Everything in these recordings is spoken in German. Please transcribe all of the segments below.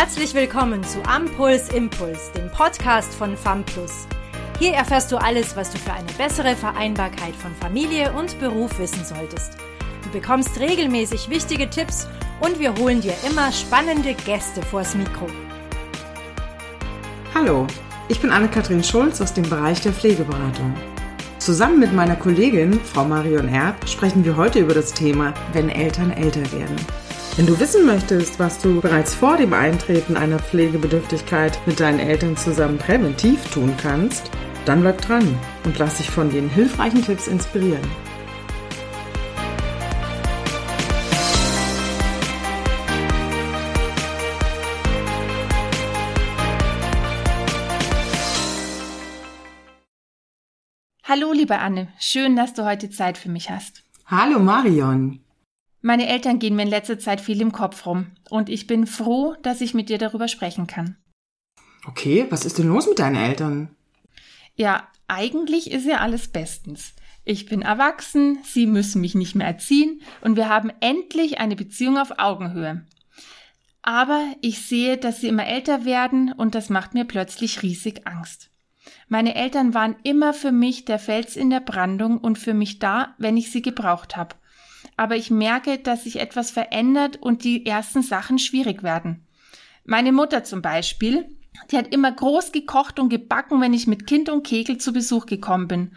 Herzlich willkommen zu Ampuls Impuls, dem Podcast von FAMPLUS. Hier erfährst du alles, was du für eine bessere Vereinbarkeit von Familie und Beruf wissen solltest. Du bekommst regelmäßig wichtige Tipps und wir holen dir immer spannende Gäste vors Mikro. Hallo, ich bin Anne-Kathrin Schulz aus dem Bereich der Pflegeberatung. Zusammen mit meiner Kollegin, Frau Marion Erb, sprechen wir heute über das Thema, wenn Eltern älter werden. Wenn du wissen möchtest, was du bereits vor dem Eintreten einer Pflegebedürftigkeit mit deinen Eltern zusammen präventiv tun kannst, dann bleib dran und lass dich von den hilfreichen Tipps inspirieren. Hallo, liebe Anne. Schön, dass du heute Zeit für mich hast. Hallo Marion. Meine Eltern gehen mir in letzter Zeit viel im Kopf rum und ich bin froh, dass ich mit dir darüber sprechen kann. Okay, was ist denn los mit deinen Eltern? Ja, eigentlich ist ja alles bestens. Ich bin erwachsen, sie müssen mich nicht mehr erziehen und wir haben endlich eine Beziehung auf Augenhöhe. Aber ich sehe, dass sie immer älter werden und das macht mir plötzlich riesig Angst. Meine Eltern waren immer für mich der Fels in der Brandung und für mich da, wenn ich sie gebraucht habe aber ich merke, dass sich etwas verändert und die ersten Sachen schwierig werden. Meine Mutter zum Beispiel, die hat immer groß gekocht und gebacken, wenn ich mit Kind und Kegel zu Besuch gekommen bin.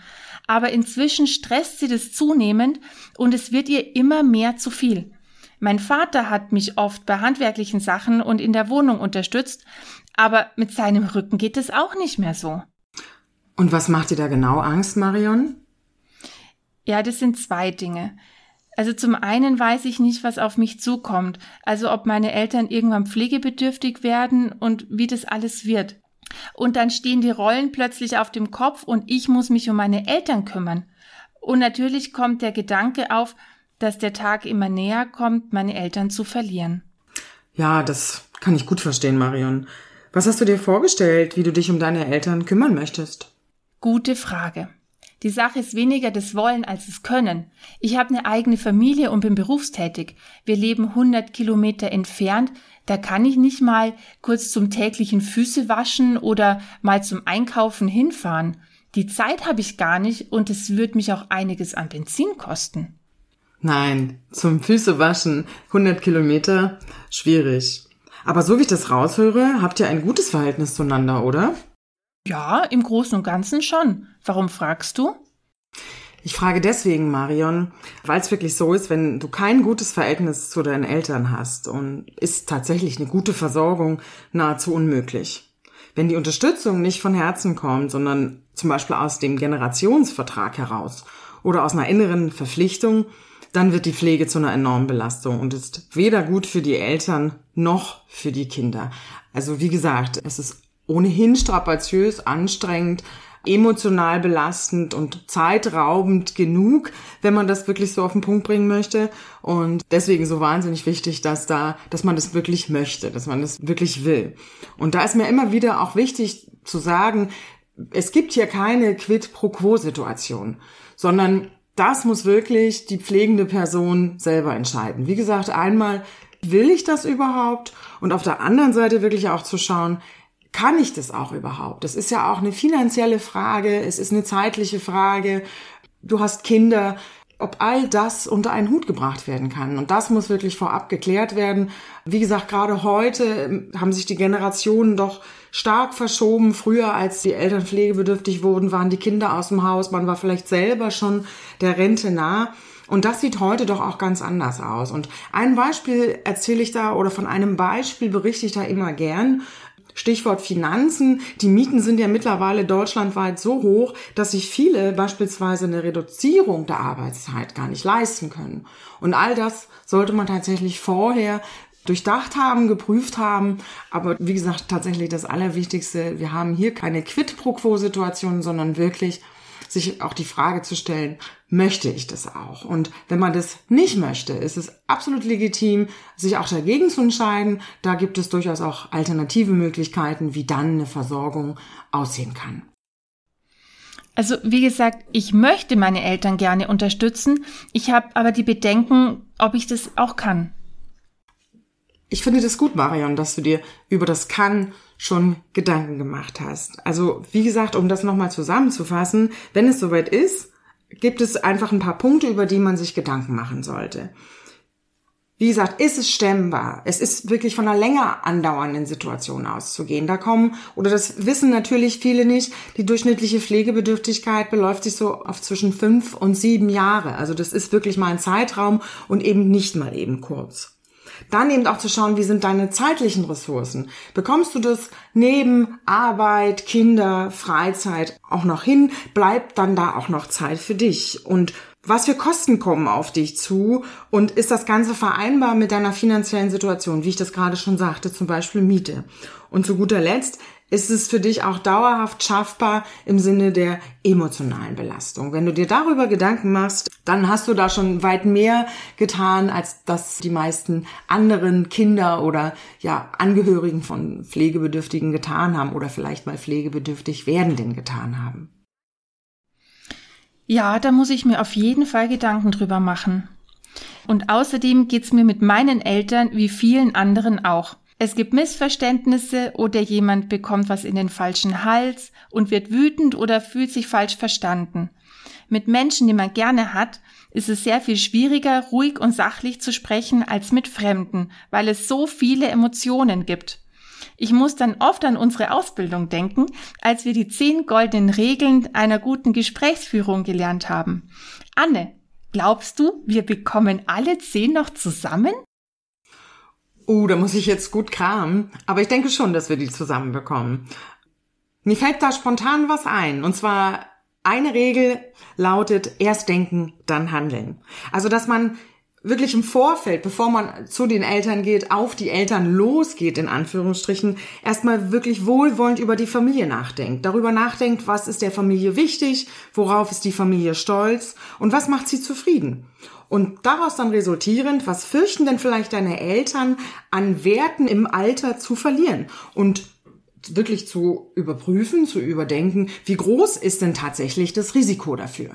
Aber inzwischen stresst sie das zunehmend und es wird ihr immer mehr zu viel. Mein Vater hat mich oft bei handwerklichen Sachen und in der Wohnung unterstützt, aber mit seinem Rücken geht es auch nicht mehr so. Und was macht dir da genau Angst, Marion? Ja, das sind zwei Dinge. Also zum einen weiß ich nicht, was auf mich zukommt, also ob meine Eltern irgendwann pflegebedürftig werden und wie das alles wird. Und dann stehen die Rollen plötzlich auf dem Kopf und ich muss mich um meine Eltern kümmern. Und natürlich kommt der Gedanke auf, dass der Tag immer näher kommt, meine Eltern zu verlieren. Ja, das kann ich gut verstehen, Marion. Was hast du dir vorgestellt, wie du dich um deine Eltern kümmern möchtest? Gute Frage. Die Sache ist weniger das Wollen als das Können. Ich habe eine eigene Familie und bin berufstätig. Wir leben 100 Kilometer entfernt. Da kann ich nicht mal kurz zum täglichen Füße waschen oder mal zum Einkaufen hinfahren. Die Zeit habe ich gar nicht und es wird mich auch einiges an Benzin kosten. Nein, zum Füße waschen 100 Kilometer schwierig. Aber so wie ich das raushöre, habt ihr ein gutes Verhältnis zueinander, oder? Ja, im Großen und Ganzen schon. Warum fragst du? Ich frage deswegen, Marion, weil es wirklich so ist, wenn du kein gutes Verhältnis zu deinen Eltern hast und ist tatsächlich eine gute Versorgung nahezu unmöglich. Wenn die Unterstützung nicht von Herzen kommt, sondern zum Beispiel aus dem Generationsvertrag heraus oder aus einer inneren Verpflichtung, dann wird die Pflege zu einer enormen Belastung und ist weder gut für die Eltern noch für die Kinder. Also wie gesagt, es ist ohnehin strapaziös, anstrengend, emotional belastend und zeitraubend genug, wenn man das wirklich so auf den Punkt bringen möchte. Und deswegen so wahnsinnig wichtig, dass da, dass man das wirklich möchte, dass man das wirklich will. Und da ist mir immer wieder auch wichtig zu sagen, es gibt hier keine Quid pro quo Situation, sondern das muss wirklich die pflegende Person selber entscheiden. Wie gesagt, einmal will ich das überhaupt? Und auf der anderen Seite wirklich auch zu schauen, kann ich das auch überhaupt? Das ist ja auch eine finanzielle Frage, es ist eine zeitliche Frage. Du hast Kinder, ob all das unter einen Hut gebracht werden kann. Und das muss wirklich vorab geklärt werden. Wie gesagt, gerade heute ähm, haben sich die Generationen doch stark verschoben. Früher, als die Eltern pflegebedürftig wurden, waren die Kinder aus dem Haus. Man war vielleicht selber schon der Rente nah. Und das sieht heute doch auch ganz anders aus. Und ein Beispiel erzähle ich da oder von einem Beispiel berichte ich da immer gern. Stichwort Finanzen. Die Mieten sind ja mittlerweile deutschlandweit so hoch, dass sich viele beispielsweise eine Reduzierung der Arbeitszeit gar nicht leisten können. Und all das sollte man tatsächlich vorher durchdacht haben, geprüft haben. Aber wie gesagt, tatsächlich das Allerwichtigste, wir haben hier keine Quid pro quo Situation, sondern wirklich sich auch die Frage zu stellen, möchte ich das auch? Und wenn man das nicht möchte, ist es absolut legitim, sich auch dagegen zu entscheiden. Da gibt es durchaus auch alternative Möglichkeiten, wie dann eine Versorgung aussehen kann. Also wie gesagt, ich möchte meine Eltern gerne unterstützen. Ich habe aber die Bedenken, ob ich das auch kann. Ich finde das gut, Marion, dass du dir über das Kann schon Gedanken gemacht hast. Also, wie gesagt, um das nochmal zusammenzufassen, wenn es soweit ist, gibt es einfach ein paar Punkte, über die man sich Gedanken machen sollte. Wie gesagt, ist es stemmbar? Es ist wirklich von einer länger andauernden Situation auszugehen. Da kommen, oder das wissen natürlich viele nicht, die durchschnittliche Pflegebedürftigkeit beläuft sich so auf zwischen fünf und sieben Jahre. Also das ist wirklich mal ein Zeitraum und eben nicht mal eben kurz. Dann eben auch zu schauen, wie sind deine zeitlichen Ressourcen? Bekommst du das neben Arbeit, Kinder, Freizeit auch noch hin? Bleibt dann da auch noch Zeit für dich? Und was für Kosten kommen auf dich zu und ist das Ganze vereinbar mit deiner finanziellen Situation, wie ich das gerade schon sagte, zum Beispiel Miete. Und zu guter Letzt ist es für dich auch dauerhaft schaffbar im Sinne der emotionalen Belastung. Wenn du dir darüber Gedanken machst, dann hast du da schon weit mehr getan, als das die meisten anderen Kinder oder ja Angehörigen von Pflegebedürftigen getan haben oder vielleicht mal pflegebedürftig werdenden getan haben. Ja, da muss ich mir auf jeden Fall Gedanken drüber machen. Und außerdem geht's mir mit meinen Eltern wie vielen anderen auch. Es gibt Missverständnisse oder jemand bekommt was in den falschen Hals und wird wütend oder fühlt sich falsch verstanden. Mit Menschen, die man gerne hat, ist es sehr viel schwieriger, ruhig und sachlich zu sprechen als mit Fremden, weil es so viele Emotionen gibt. Ich muss dann oft an unsere Ausbildung denken, als wir die zehn goldenen Regeln einer guten Gesprächsführung gelernt haben. Anne, glaubst du, wir bekommen alle zehn noch zusammen? Uh, da muss ich jetzt gut kramen. Aber ich denke schon, dass wir die zusammenbekommen. Mir fällt da spontan was ein. Und zwar eine Regel lautet erst denken, dann handeln. Also, dass man wirklich im Vorfeld, bevor man zu den Eltern geht, auf die Eltern losgeht, in Anführungsstrichen, erstmal wirklich wohlwollend über die Familie nachdenkt. Darüber nachdenkt, was ist der Familie wichtig, worauf ist die Familie stolz und was macht sie zufrieden. Und daraus dann resultierend, was fürchten denn vielleicht deine Eltern an Werten im Alter zu verlieren? Und wirklich zu überprüfen, zu überdenken, wie groß ist denn tatsächlich das Risiko dafür?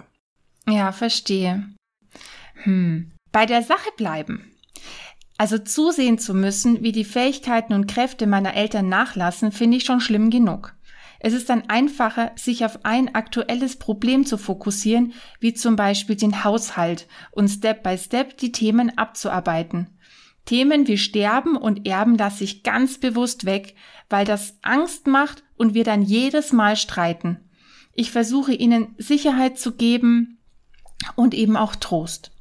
Ja, verstehe. Hm bei der Sache bleiben. Also zusehen zu müssen, wie die Fähigkeiten und Kräfte meiner Eltern nachlassen, finde ich schon schlimm genug. Es ist dann einfacher, sich auf ein aktuelles Problem zu fokussieren, wie zum Beispiel den Haushalt und Step by Step die Themen abzuarbeiten. Themen wie Sterben und Erben lasse ich ganz bewusst weg, weil das Angst macht und wir dann jedes Mal streiten. Ich versuche ihnen Sicherheit zu geben und eben auch Trost.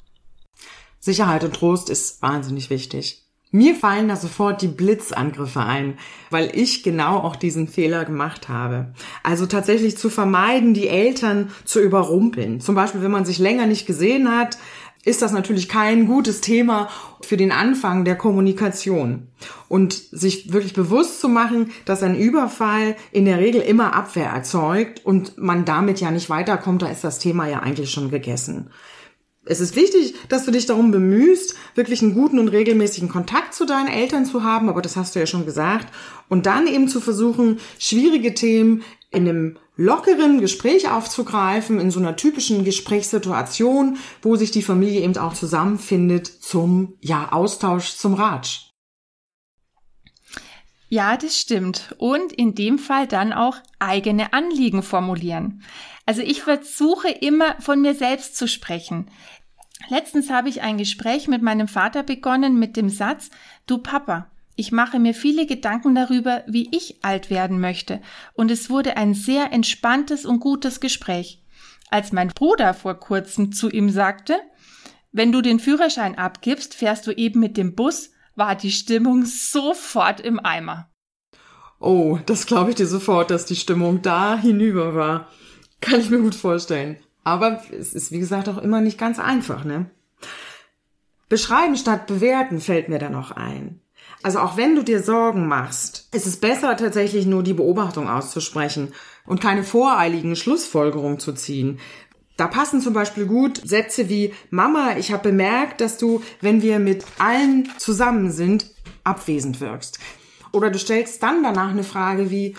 Sicherheit und Trost ist wahnsinnig wichtig. Mir fallen da sofort die Blitzangriffe ein, weil ich genau auch diesen Fehler gemacht habe. Also tatsächlich zu vermeiden, die Eltern zu überrumpeln. Zum Beispiel, wenn man sich länger nicht gesehen hat, ist das natürlich kein gutes Thema für den Anfang der Kommunikation. Und sich wirklich bewusst zu machen, dass ein Überfall in der Regel immer Abwehr erzeugt und man damit ja nicht weiterkommt, da ist das Thema ja eigentlich schon gegessen es ist wichtig, dass du dich darum bemühst, wirklich einen guten und regelmäßigen Kontakt zu deinen Eltern zu haben, aber das hast du ja schon gesagt. Und dann eben zu versuchen, schwierige Themen in einem lockeren Gespräch aufzugreifen, in so einer typischen Gesprächssituation, wo sich die Familie eben auch zusammenfindet zum, ja, Austausch zum Ratsch. Ja, das stimmt. Und in dem Fall dann auch eigene Anliegen formulieren. Also ich versuche immer von mir selbst zu sprechen. Letztens habe ich ein Gespräch mit meinem Vater begonnen mit dem Satz, du Papa, ich mache mir viele Gedanken darüber, wie ich alt werden möchte, und es wurde ein sehr entspanntes und gutes Gespräch. Als mein Bruder vor kurzem zu ihm sagte, wenn du den Führerschein abgibst, fährst du eben mit dem Bus, war die Stimmung sofort im Eimer. Oh, das glaube ich dir sofort, dass die Stimmung da hinüber war. Kann ich mir gut vorstellen. Aber es ist, wie gesagt, auch immer nicht ganz einfach, ne? Beschreiben statt bewerten fällt mir da noch ein. Also auch wenn du dir Sorgen machst, ist es besser tatsächlich nur die Beobachtung auszusprechen und keine voreiligen Schlussfolgerungen zu ziehen. Da passen zum Beispiel gut Sätze wie Mama, ich habe bemerkt, dass du, wenn wir mit allen zusammen sind, abwesend wirkst. Oder du stellst dann danach eine Frage wie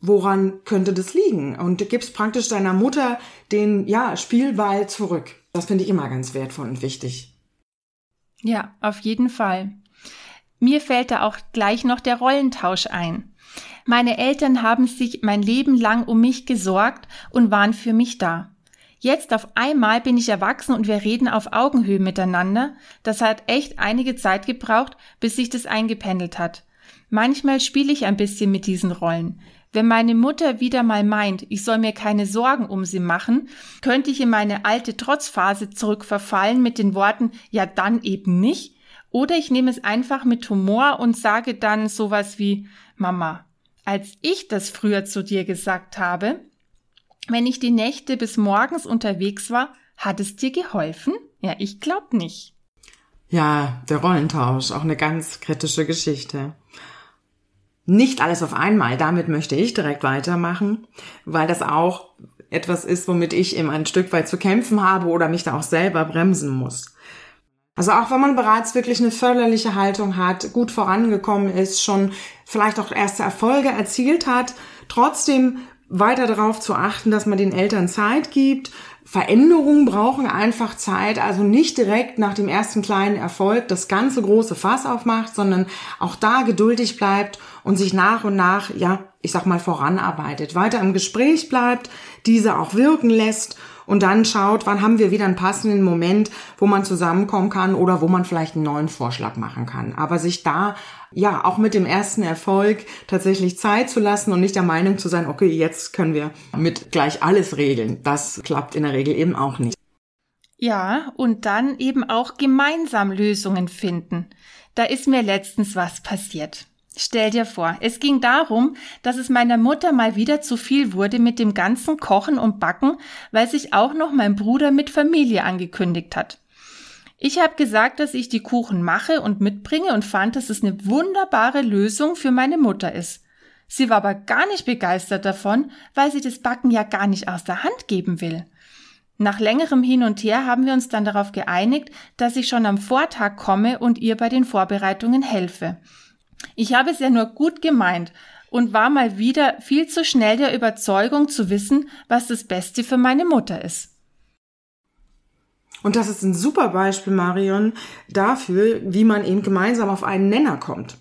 woran könnte das liegen? Und du gibst praktisch deiner Mutter den, ja, Spielball zurück. Das finde ich immer ganz wertvoll und wichtig. Ja, auf jeden Fall. Mir fällt da auch gleich noch der Rollentausch ein. Meine Eltern haben sich mein Leben lang um mich gesorgt und waren für mich da. Jetzt auf einmal bin ich erwachsen und wir reden auf Augenhöhe miteinander. Das hat echt einige Zeit gebraucht, bis sich das eingependelt hat. Manchmal spiele ich ein bisschen mit diesen Rollen. Wenn meine Mutter wieder mal meint, ich soll mir keine Sorgen um sie machen, könnte ich in meine alte Trotzphase zurückverfallen mit den Worten, ja dann eben nicht. Oder ich nehme es einfach mit Humor und sage dann sowas wie, Mama, als ich das früher zu dir gesagt habe, wenn ich die Nächte bis morgens unterwegs war, hat es dir geholfen? Ja, ich glaub nicht. Ja, der Rollentausch, auch eine ganz kritische Geschichte. Nicht alles auf einmal, damit möchte ich direkt weitermachen, weil das auch etwas ist, womit ich eben ein Stück weit zu kämpfen habe oder mich da auch selber bremsen muss. Also auch wenn man bereits wirklich eine förderliche Haltung hat, gut vorangekommen ist, schon vielleicht auch erste Erfolge erzielt hat, trotzdem weiter darauf zu achten, dass man den Eltern Zeit gibt. Veränderungen brauchen einfach Zeit, also nicht direkt nach dem ersten kleinen Erfolg das ganze große Fass aufmacht, sondern auch da geduldig bleibt und sich nach und nach, ja, ich sag mal, voranarbeitet, weiter im Gespräch bleibt, diese auch wirken lässt und dann schaut, wann haben wir wieder einen passenden Moment, wo man zusammenkommen kann oder wo man vielleicht einen neuen Vorschlag machen kann. Aber sich da ja auch mit dem ersten Erfolg tatsächlich Zeit zu lassen und nicht der Meinung zu sein, okay, jetzt können wir mit gleich alles regeln. Das klappt in der Regel eben auch nicht. Ja, und dann eben auch gemeinsam Lösungen finden. Da ist mir letztens was passiert. Stell dir vor, es ging darum, dass es meiner Mutter mal wieder zu viel wurde mit dem ganzen Kochen und Backen, weil sich auch noch mein Bruder mit Familie angekündigt hat. Ich habe gesagt, dass ich die Kuchen mache und mitbringe und fand, dass es eine wunderbare Lösung für meine Mutter ist. Sie war aber gar nicht begeistert davon, weil sie das Backen ja gar nicht aus der Hand geben will. Nach längerem Hin und Her haben wir uns dann darauf geeinigt, dass ich schon am Vortag komme und ihr bei den Vorbereitungen helfe. Ich habe es ja nur gut gemeint und war mal wieder viel zu schnell der Überzeugung zu wissen, was das Beste für meine Mutter ist. Und das ist ein super Beispiel, Marion, dafür, wie man eben gemeinsam auf einen Nenner kommt.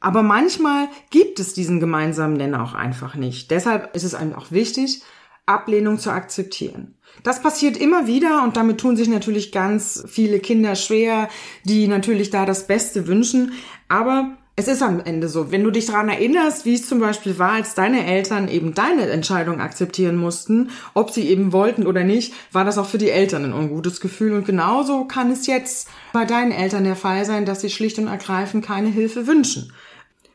Aber manchmal gibt es diesen gemeinsamen Nenner auch einfach nicht. Deshalb ist es einem auch wichtig, Ablehnung zu akzeptieren. Das passiert immer wieder und damit tun sich natürlich ganz viele Kinder schwer, die natürlich da das Beste wünschen. Aber es ist am Ende so, wenn du dich daran erinnerst, wie es zum Beispiel war, als deine Eltern eben deine Entscheidung akzeptieren mussten, ob sie eben wollten oder nicht, war das auch für die Eltern ein ungutes Gefühl. Und genauso kann es jetzt bei deinen Eltern der Fall sein, dass sie schlicht und ergreifend keine Hilfe wünschen.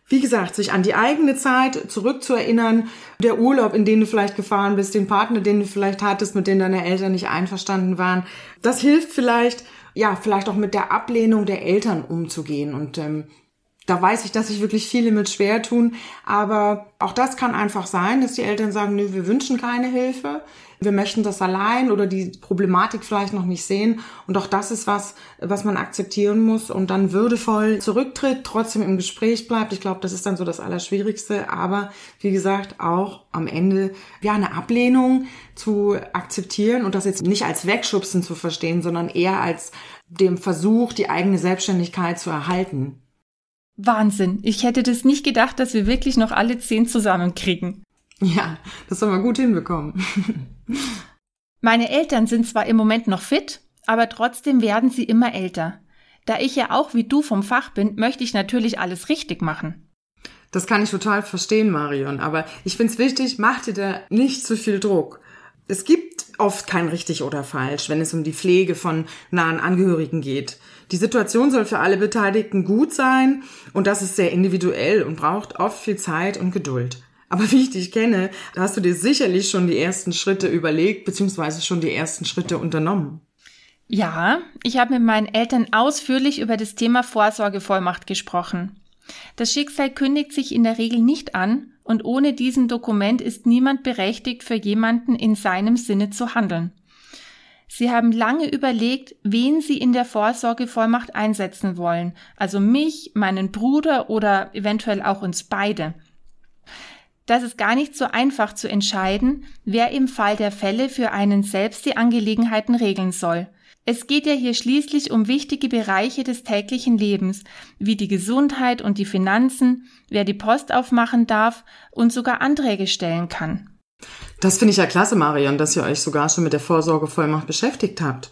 Wie gesagt, sich an die eigene Zeit zurückzuerinnern, der Urlaub, in den du vielleicht gefahren bist, den Partner, den du vielleicht hattest, mit dem deine Eltern nicht einverstanden waren, das hilft vielleicht, ja, vielleicht auch mit der Ablehnung der Eltern umzugehen und ähm, da weiß ich, dass sich wirklich viele mit schwer tun. Aber auch das kann einfach sein, dass die Eltern sagen, nö, wir wünschen keine Hilfe. Wir möchten das allein oder die Problematik vielleicht noch nicht sehen. Und auch das ist was, was man akzeptieren muss und dann würdevoll zurücktritt, trotzdem im Gespräch bleibt. Ich glaube, das ist dann so das Allerschwierigste. Aber wie gesagt, auch am Ende, ja, eine Ablehnung zu akzeptieren und das jetzt nicht als Wegschubsen zu verstehen, sondern eher als dem Versuch, die eigene Selbstständigkeit zu erhalten. Wahnsinn. Ich hätte das nicht gedacht, dass wir wirklich noch alle zehn zusammenkriegen. Ja, das haben wir gut hinbekommen. Meine Eltern sind zwar im Moment noch fit, aber trotzdem werden sie immer älter. Da ich ja auch wie du vom Fach bin, möchte ich natürlich alles richtig machen. Das kann ich total verstehen, Marion, aber ich finde es wichtig, mach dir da nicht zu viel Druck. Es gibt oft kein richtig oder falsch, wenn es um die Pflege von nahen Angehörigen geht. Die Situation soll für alle Beteiligten gut sein und das ist sehr individuell und braucht oft viel Zeit und Geduld. Aber wie ich dich kenne, da hast du dir sicherlich schon die ersten Schritte überlegt, beziehungsweise schon die ersten Schritte unternommen. Ja, ich habe mit meinen Eltern ausführlich über das Thema Vorsorgevollmacht gesprochen. Das Schicksal kündigt sich in der Regel nicht an und ohne diesen Dokument ist niemand berechtigt, für jemanden in seinem Sinne zu handeln. Sie haben lange überlegt, wen Sie in der Vorsorgevollmacht einsetzen wollen, also mich, meinen Bruder oder eventuell auch uns beide. Das ist gar nicht so einfach zu entscheiden, wer im Fall der Fälle für einen selbst die Angelegenheiten regeln soll. Es geht ja hier schließlich um wichtige Bereiche des täglichen Lebens, wie die Gesundheit und die Finanzen, wer die Post aufmachen darf und sogar Anträge stellen kann. Das finde ich ja klasse, Marion, dass ihr euch sogar schon mit der Vorsorgevollmacht beschäftigt habt.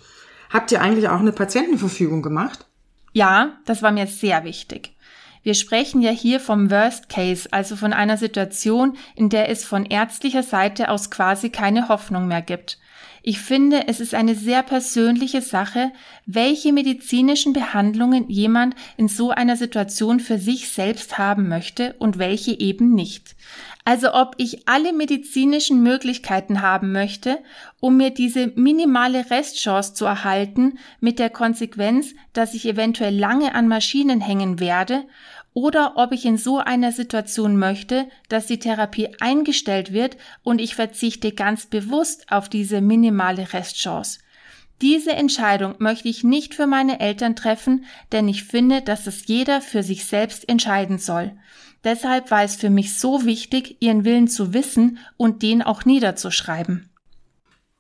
Habt ihr eigentlich auch eine Patientenverfügung gemacht? Ja, das war mir sehr wichtig. Wir sprechen ja hier vom Worst Case, also von einer Situation, in der es von ärztlicher Seite aus quasi keine Hoffnung mehr gibt. Ich finde, es ist eine sehr persönliche Sache, welche medizinischen Behandlungen jemand in so einer Situation für sich selbst haben möchte und welche eben nicht. Also ob ich alle medizinischen Möglichkeiten haben möchte, um mir diese minimale Restchance zu erhalten, mit der Konsequenz, dass ich eventuell lange an Maschinen hängen werde oder ob ich in so einer Situation möchte, dass die Therapie eingestellt wird und ich verzichte ganz bewusst auf diese minimale Restchance. Diese Entscheidung möchte ich nicht für meine Eltern treffen, denn ich finde, dass es jeder für sich selbst entscheiden soll. Deshalb war es für mich so wichtig, ihren Willen zu wissen und den auch niederzuschreiben.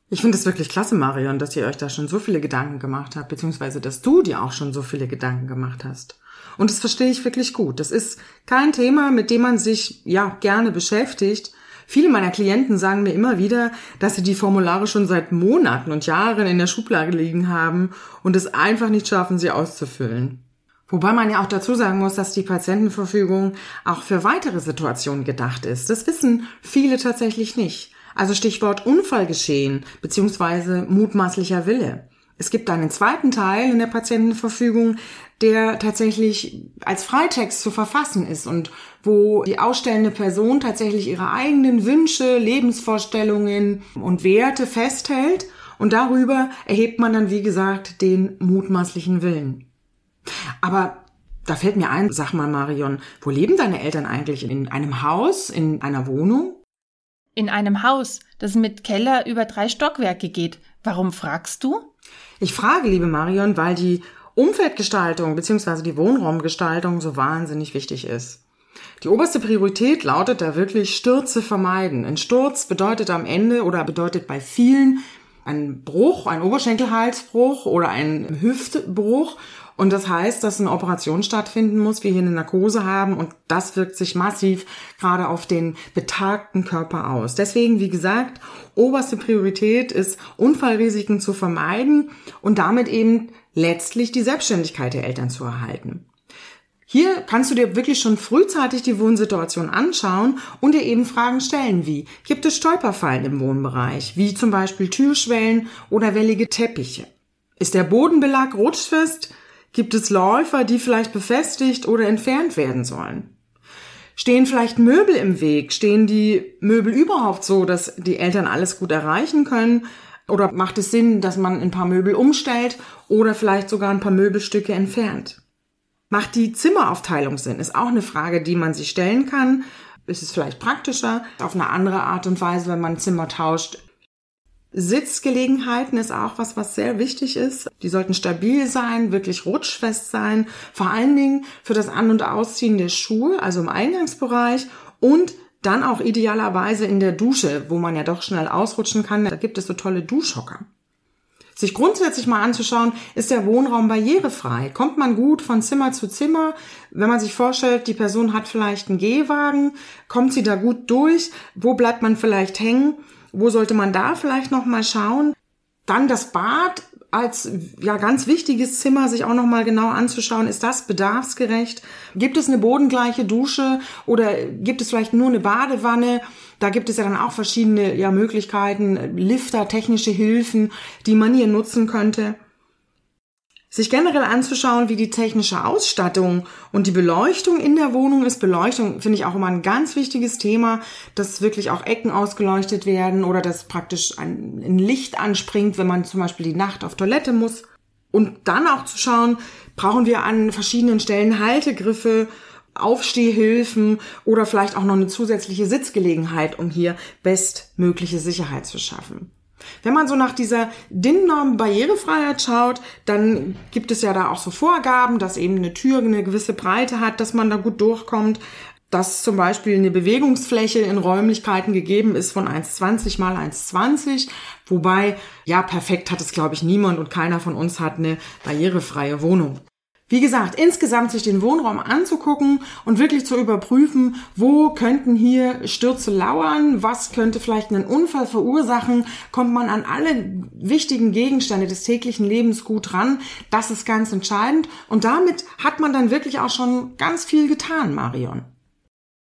Ich finde es wirklich klasse, Marion, dass ihr euch da schon so viele Gedanken gemacht habt, beziehungsweise dass du dir auch schon so viele Gedanken gemacht hast. Und das verstehe ich wirklich gut. Das ist kein Thema, mit dem man sich ja gerne beschäftigt. Viele meiner Klienten sagen mir immer wieder, dass sie die Formulare schon seit Monaten und Jahren in der Schublade liegen haben und es einfach nicht schaffen, sie auszufüllen. Wobei man ja auch dazu sagen muss, dass die Patientenverfügung auch für weitere Situationen gedacht ist. Das wissen viele tatsächlich nicht. Also Stichwort Unfallgeschehen beziehungsweise mutmaßlicher Wille. Es gibt einen zweiten Teil in der Patientenverfügung, der tatsächlich als Freitext zu verfassen ist und wo die ausstellende Person tatsächlich ihre eigenen Wünsche, Lebensvorstellungen und Werte festhält und darüber erhebt man dann, wie gesagt, den mutmaßlichen Willen. Aber da fällt mir ein, sag mal Marion, wo leben deine Eltern eigentlich? In einem Haus, in einer Wohnung? In einem Haus, das mit Keller über drei Stockwerke geht. Warum fragst du? Ich frage, liebe Marion, weil die Umfeldgestaltung bzw. die Wohnraumgestaltung so wahnsinnig wichtig ist. Die oberste Priorität lautet da wirklich Stürze vermeiden. Ein Sturz bedeutet am Ende oder bedeutet bei vielen ein Bruch, ein Oberschenkelhalsbruch oder ein Hüftbruch. Und das heißt, dass eine Operation stattfinden muss, wir hier eine Narkose haben und das wirkt sich massiv gerade auf den betagten Körper aus. Deswegen, wie gesagt, oberste Priorität ist, Unfallrisiken zu vermeiden und damit eben letztlich die Selbstständigkeit der Eltern zu erhalten. Hier kannst du dir wirklich schon frühzeitig die Wohnsituation anschauen und dir eben Fragen stellen wie, gibt es Stolperfallen im Wohnbereich, wie zum Beispiel Türschwellen oder wellige Teppiche? Ist der Bodenbelag rutschfest? Gibt es Läufer, die vielleicht befestigt oder entfernt werden sollen? Stehen vielleicht Möbel im Weg? Stehen die Möbel überhaupt so, dass die Eltern alles gut erreichen können? Oder macht es Sinn, dass man ein paar Möbel umstellt oder vielleicht sogar ein paar Möbelstücke entfernt? Macht die Zimmeraufteilung Sinn? Ist auch eine Frage, die man sich stellen kann. Ist es vielleicht praktischer, auf eine andere Art und Weise, wenn man Zimmer tauscht, Sitzgelegenheiten ist auch was, was sehr wichtig ist. Die sollten stabil sein, wirklich rutschfest sein. Vor allen Dingen für das An- und Ausziehen der Schuhe, also im Eingangsbereich und dann auch idealerweise in der Dusche, wo man ja doch schnell ausrutschen kann. Da gibt es so tolle Duschhocker. Sich grundsätzlich mal anzuschauen, ist der Wohnraum barrierefrei? Kommt man gut von Zimmer zu Zimmer? Wenn man sich vorstellt, die Person hat vielleicht einen Gehwagen, kommt sie da gut durch? Wo bleibt man vielleicht hängen? Wo sollte man da vielleicht noch mal schauen? Dann das Bad als ja ganz wichtiges Zimmer sich auch noch mal genau anzuschauen, ist das bedarfsgerecht? Gibt es eine bodengleiche Dusche oder gibt es vielleicht nur eine Badewanne? Da gibt es ja dann auch verschiedene ja Möglichkeiten, Lifter, technische Hilfen, die man hier nutzen könnte sich generell anzuschauen, wie die technische Ausstattung und die Beleuchtung in der Wohnung ist. Beleuchtung finde ich auch immer ein ganz wichtiges Thema, dass wirklich auch Ecken ausgeleuchtet werden oder dass praktisch ein, ein Licht anspringt, wenn man zum Beispiel die Nacht auf Toilette muss. Und dann auch zu schauen, brauchen wir an verschiedenen Stellen Haltegriffe, Aufstehhilfen oder vielleicht auch noch eine zusätzliche Sitzgelegenheit, um hier bestmögliche Sicherheit zu schaffen. Wenn man so nach dieser DIN-Norm Barrierefreiheit schaut, dann gibt es ja da auch so Vorgaben, dass eben eine Tür eine gewisse Breite hat, dass man da gut durchkommt. dass zum Beispiel eine Bewegungsfläche in Räumlichkeiten gegeben ist von 1,20 mal 1,20. Wobei, ja, perfekt hat es, glaube ich, niemand und keiner von uns hat eine barrierefreie Wohnung. Wie gesagt, insgesamt sich den Wohnraum anzugucken und wirklich zu überprüfen, wo könnten hier Stürze lauern, was könnte vielleicht einen Unfall verursachen, kommt man an alle wichtigen Gegenstände des täglichen Lebens gut ran. Das ist ganz entscheidend. Und damit hat man dann wirklich auch schon ganz viel getan, Marion.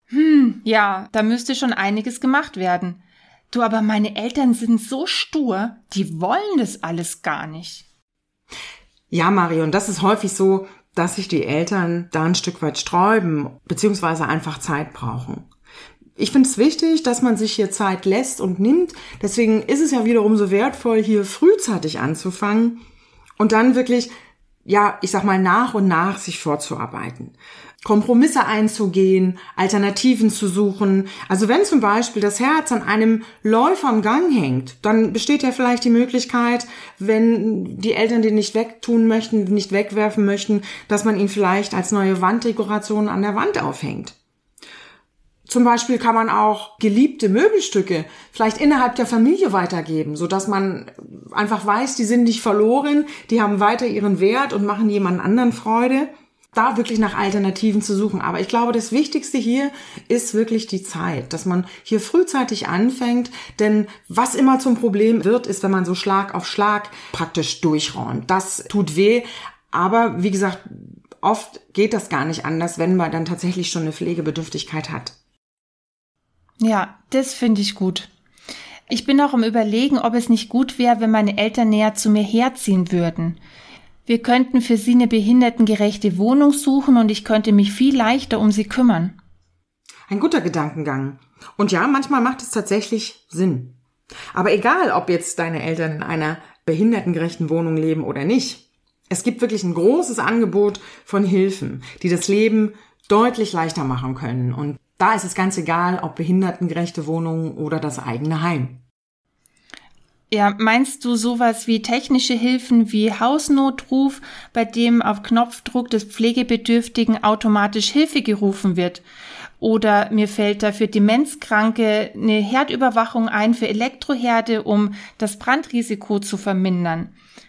Hm, ja, da müsste schon einiges gemacht werden. Du, aber meine Eltern sind so stur, die wollen das alles gar nicht. Ja, Marion, das ist häufig so, dass sich die Eltern da ein Stück weit sträuben, beziehungsweise einfach Zeit brauchen. Ich finde es wichtig, dass man sich hier Zeit lässt und nimmt. Deswegen ist es ja wiederum so wertvoll, hier frühzeitig anzufangen und dann wirklich, ja, ich sag mal, nach und nach sich vorzuarbeiten. Kompromisse einzugehen, Alternativen zu suchen. Also wenn zum Beispiel das Herz an einem Läufer am Gang hängt, dann besteht ja vielleicht die Möglichkeit, wenn die Eltern den nicht wegtun möchten, nicht wegwerfen möchten, dass man ihn vielleicht als neue Wanddekoration an der Wand aufhängt. Zum Beispiel kann man auch geliebte Möbelstücke vielleicht innerhalb der Familie weitergeben, so dass man einfach weiß, die sind nicht verloren, die haben weiter ihren Wert und machen jemand anderen Freude da wirklich nach Alternativen zu suchen. Aber ich glaube, das Wichtigste hier ist wirklich die Zeit, dass man hier frühzeitig anfängt, denn was immer zum Problem wird, ist, wenn man so Schlag auf Schlag praktisch durchräumt. Das tut weh, aber wie gesagt, oft geht das gar nicht anders, wenn man dann tatsächlich schon eine Pflegebedürftigkeit hat. Ja, das finde ich gut. Ich bin auch im Überlegen, ob es nicht gut wäre, wenn meine Eltern näher zu mir herziehen würden. Wir könnten für sie eine behindertengerechte Wohnung suchen und ich könnte mich viel leichter um sie kümmern. Ein guter Gedankengang. Und ja, manchmal macht es tatsächlich Sinn. Aber egal, ob jetzt deine Eltern in einer behindertengerechten Wohnung leben oder nicht, es gibt wirklich ein großes Angebot von Hilfen, die das Leben deutlich leichter machen können. Und da ist es ganz egal, ob behindertengerechte Wohnung oder das eigene Heim. Ja, meinst du sowas wie technische Hilfen wie Hausnotruf, bei dem auf Knopfdruck des Pflegebedürftigen automatisch Hilfe gerufen wird? Oder mir fällt da für Demenzkranke eine Herdüberwachung ein für Elektroherde, um das Brandrisiko zu vermindern.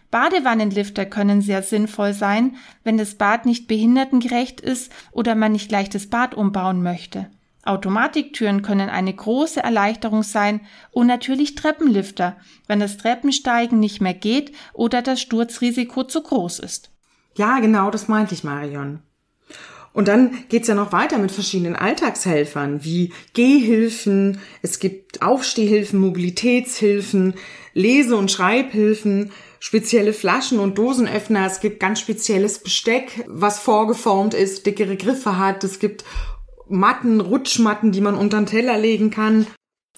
Badewannenlifter können sehr sinnvoll sein, wenn das Bad nicht behindertengerecht ist oder man nicht gleich das Bad umbauen möchte. Automatiktüren können eine große Erleichterung sein und natürlich Treppenlifter, wenn das Treppensteigen nicht mehr geht oder das Sturzrisiko zu groß ist. Ja, genau, das meinte ich, Marion. Und dann geht's ja noch weiter mit verschiedenen Alltagshelfern wie Gehhilfen, es gibt Aufstehhilfen, Mobilitätshilfen, Lese- und Schreibhilfen, spezielle Flaschen und Dosenöffner, es gibt ganz spezielles Besteck, was vorgeformt ist, dickere Griffe hat, es gibt Matten, Rutschmatten, die man unter den Teller legen kann.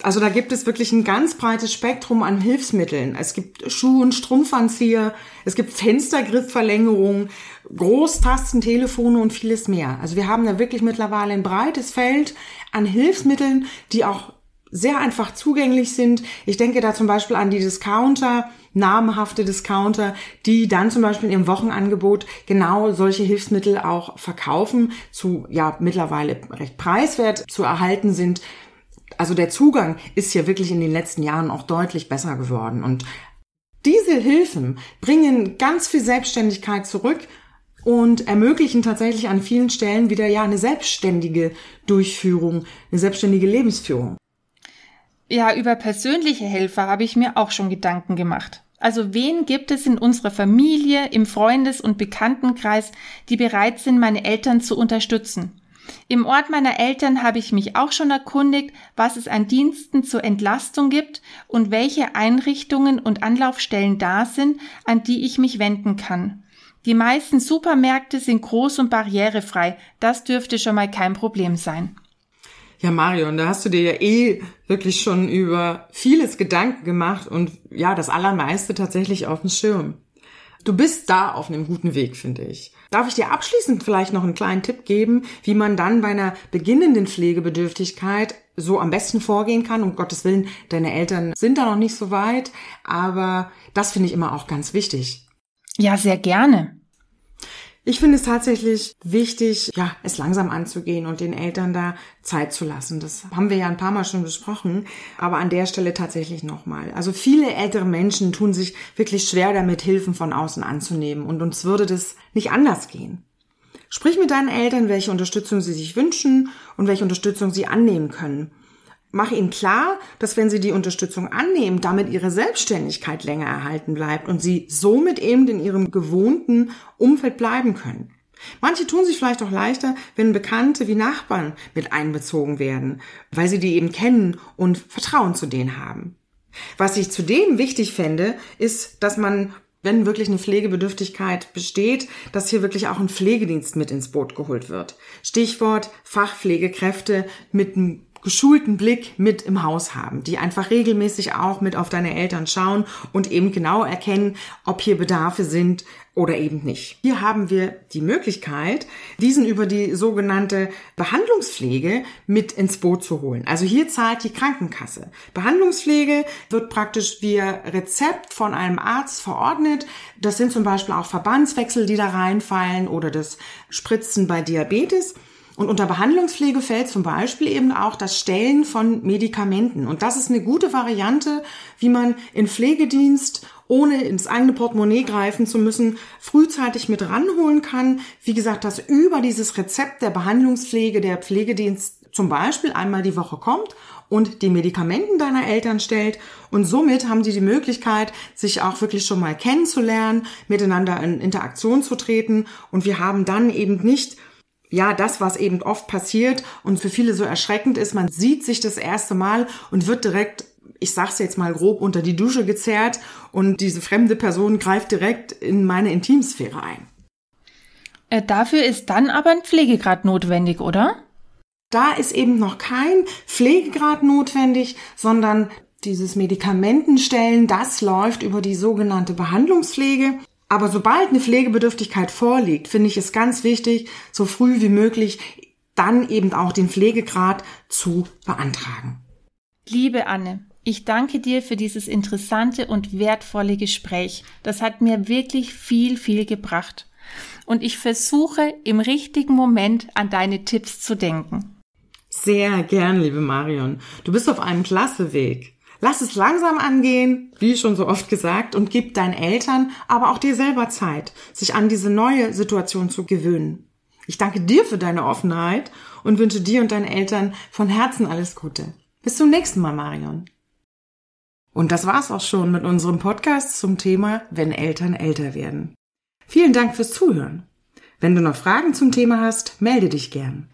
Also da gibt es wirklich ein ganz breites Spektrum an Hilfsmitteln. Es gibt Schuh- und Strumpfanzieher, es gibt Fenstergriffverlängerungen, Großtasten, Telefone und vieles mehr. Also wir haben da wirklich mittlerweile ein breites Feld an Hilfsmitteln, die auch sehr einfach zugänglich sind. Ich denke da zum Beispiel an die Discounter, namhafte Discounter, die dann zum Beispiel im Wochenangebot genau solche Hilfsmittel auch verkaufen, zu ja mittlerweile recht preiswert zu erhalten sind. Also der Zugang ist hier wirklich in den letzten Jahren auch deutlich besser geworden und diese Hilfen bringen ganz viel Selbstständigkeit zurück und ermöglichen tatsächlich an vielen Stellen wieder ja eine selbstständige Durchführung, eine selbstständige Lebensführung. Ja, über persönliche Helfer habe ich mir auch schon Gedanken gemacht. Also wen gibt es in unserer Familie, im Freundes- und Bekanntenkreis, die bereit sind, meine Eltern zu unterstützen? Im Ort meiner Eltern habe ich mich auch schon erkundigt, was es an Diensten zur Entlastung gibt und welche Einrichtungen und Anlaufstellen da sind, an die ich mich wenden kann. Die meisten Supermärkte sind groß und barrierefrei. Das dürfte schon mal kein Problem sein. Ja, Marion, da hast du dir ja eh wirklich schon über vieles Gedanken gemacht und ja, das Allermeiste tatsächlich auf dem Schirm. Du bist da auf einem guten Weg, finde ich. Darf ich dir abschließend vielleicht noch einen kleinen Tipp geben, wie man dann bei einer beginnenden Pflegebedürftigkeit so am besten vorgehen kann? Um Gottes Willen, deine Eltern sind da noch nicht so weit, aber das finde ich immer auch ganz wichtig. Ja, sehr gerne. Ich finde es tatsächlich wichtig, ja, es langsam anzugehen und den Eltern da Zeit zu lassen. Das haben wir ja ein paar Mal schon besprochen, aber an der Stelle tatsächlich nochmal. Also viele ältere Menschen tun sich wirklich schwer damit, Hilfen von außen anzunehmen und uns würde das nicht anders gehen. Sprich mit deinen Eltern, welche Unterstützung sie sich wünschen und welche Unterstützung sie annehmen können. Mach ihnen klar, dass wenn sie die Unterstützung annehmen, damit ihre Selbstständigkeit länger erhalten bleibt und sie somit eben in ihrem gewohnten Umfeld bleiben können. Manche tun sich vielleicht auch leichter, wenn Bekannte wie Nachbarn mit einbezogen werden, weil sie die eben kennen und Vertrauen zu denen haben. Was ich zudem wichtig fände, ist, dass man wenn wirklich eine Pflegebedürftigkeit besteht, dass hier wirklich auch ein Pflegedienst mit ins Boot geholt wird. Stichwort Fachpflegekräfte mit einem geschulten Blick mit im Haus haben, die einfach regelmäßig auch mit auf deine Eltern schauen und eben genau erkennen, ob hier Bedarfe sind oder eben nicht. Hier haben wir die Möglichkeit, diesen über die sogenannte Behandlungspflege mit ins Boot zu holen. Also hier zahlt die Krankenkasse. Behandlungspflege wird praktisch via Rezept von einem Arzt verordnet. Das sind zum Beispiel auch Verbandswechsel, die da reinfallen oder das Spritzen bei Diabetes. Und unter Behandlungspflege fällt zum Beispiel eben auch das Stellen von Medikamenten. Und das ist eine gute Variante, wie man in Pflegedienst ohne ins eigene Portemonnaie greifen zu müssen, frühzeitig mit ranholen kann. Wie gesagt, dass über dieses Rezept der Behandlungspflege der Pflegedienst zum Beispiel einmal die Woche kommt und die Medikamenten deiner Eltern stellt. Und somit haben sie die Möglichkeit, sich auch wirklich schon mal kennenzulernen, miteinander in Interaktion zu treten. Und wir haben dann eben nicht ja, das, was eben oft passiert und für viele so erschreckend ist, man sieht sich das erste Mal und wird direkt, ich sag's jetzt mal grob, unter die Dusche gezerrt und diese fremde Person greift direkt in meine Intimsphäre ein. Äh, dafür ist dann aber ein Pflegegrad notwendig, oder? Da ist eben noch kein Pflegegrad notwendig, sondern dieses Medikamentenstellen, das läuft über die sogenannte Behandlungspflege. Aber sobald eine Pflegebedürftigkeit vorliegt, finde ich es ganz wichtig, so früh wie möglich dann eben auch den Pflegegrad zu beantragen. Liebe Anne, ich danke dir für dieses interessante und wertvolle Gespräch. Das hat mir wirklich viel, viel gebracht. Und ich versuche im richtigen Moment an deine Tipps zu denken. Sehr gern, liebe Marion. Du bist auf einem klasse Weg. Lass es langsam angehen, wie schon so oft gesagt, und gib deinen Eltern, aber auch dir selber Zeit, sich an diese neue Situation zu gewöhnen. Ich danke dir für deine Offenheit und wünsche dir und deinen Eltern von Herzen alles Gute. Bis zum nächsten Mal, Marion. Und das war's auch schon mit unserem Podcast zum Thema, wenn Eltern älter werden. Vielen Dank fürs Zuhören. Wenn du noch Fragen zum Thema hast, melde dich gern.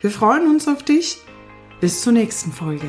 Wir freuen uns auf dich. Bis zur nächsten Folge.